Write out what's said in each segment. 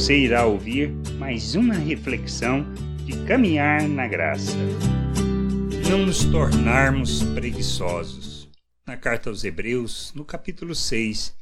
você irá ouvir mais uma reflexão de caminhar na graça. Não nos tornarmos preguiçosos. Na carta aos Hebreus, no capítulo 6,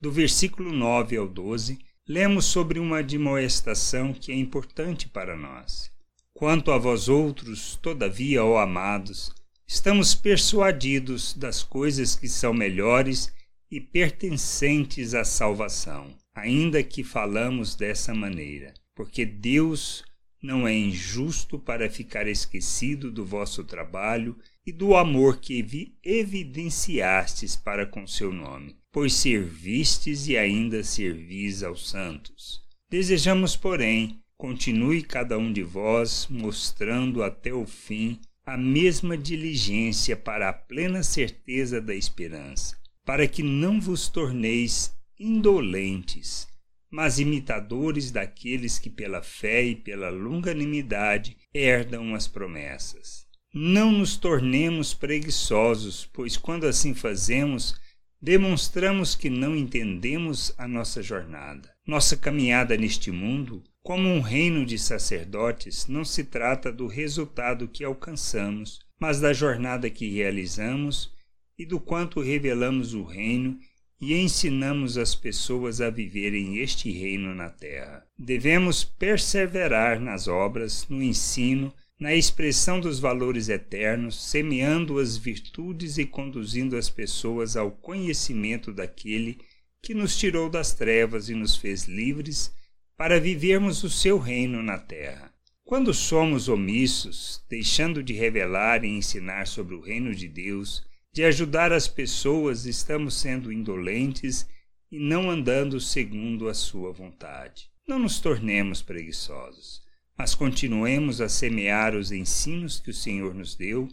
do versículo 9 ao 12, lemos sobre uma admoestação que é importante para nós. Quanto a vós outros, todavia, ó amados, estamos persuadidos das coisas que são melhores e pertencentes à salvação, ainda que falamos dessa maneira, porque Deus não é injusto para ficar esquecido do vosso trabalho e do amor que evidenciastes para com seu nome, pois servistes e ainda servis aos santos. Desejamos, porém, continue cada um de vós mostrando até o fim a mesma diligência para a plena certeza da esperança para que não vos torneis indolentes, mas imitadores daqueles que pela fé e pela longanimidade herdam as promessas. Não nos tornemos preguiçosos, pois quando assim fazemos, demonstramos que não entendemos a nossa jornada. Nossa caminhada neste mundo, como um reino de sacerdotes, não se trata do resultado que alcançamos, mas da jornada que realizamos e do quanto revelamos o reino e ensinamos as pessoas a viverem este reino na terra. Devemos perseverar nas obras, no ensino, na expressão dos valores eternos, semeando as virtudes e conduzindo as pessoas ao conhecimento daquele que nos tirou das trevas e nos fez livres para vivermos o seu reino na terra. Quando somos omissos, deixando de revelar e ensinar sobre o reino de Deus, de ajudar as pessoas, estamos sendo indolentes e não andando segundo a sua vontade. Não nos tornemos preguiçosos, mas continuemos a semear os ensinos que o Senhor nos deu,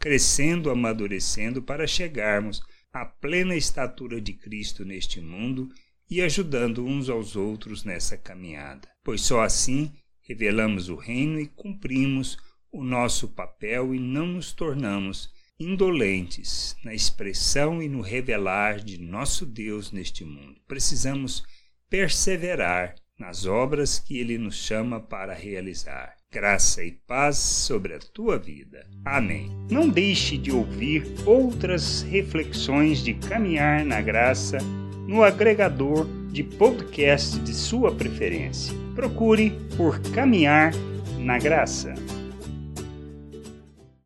crescendo, amadurecendo para chegarmos à plena estatura de Cristo neste mundo e ajudando uns aos outros nessa caminhada. Pois só assim revelamos o reino e cumprimos o nosso papel e não nos tornamos indolentes na expressão e no revelar de nosso Deus neste mundo. Precisamos perseverar nas obras que Ele nos chama para realizar. Graça e paz sobre a tua vida. Amém. Não deixe de ouvir outras reflexões de caminhar na graça no agregador de podcast de sua preferência. Procure por Caminhar na Graça.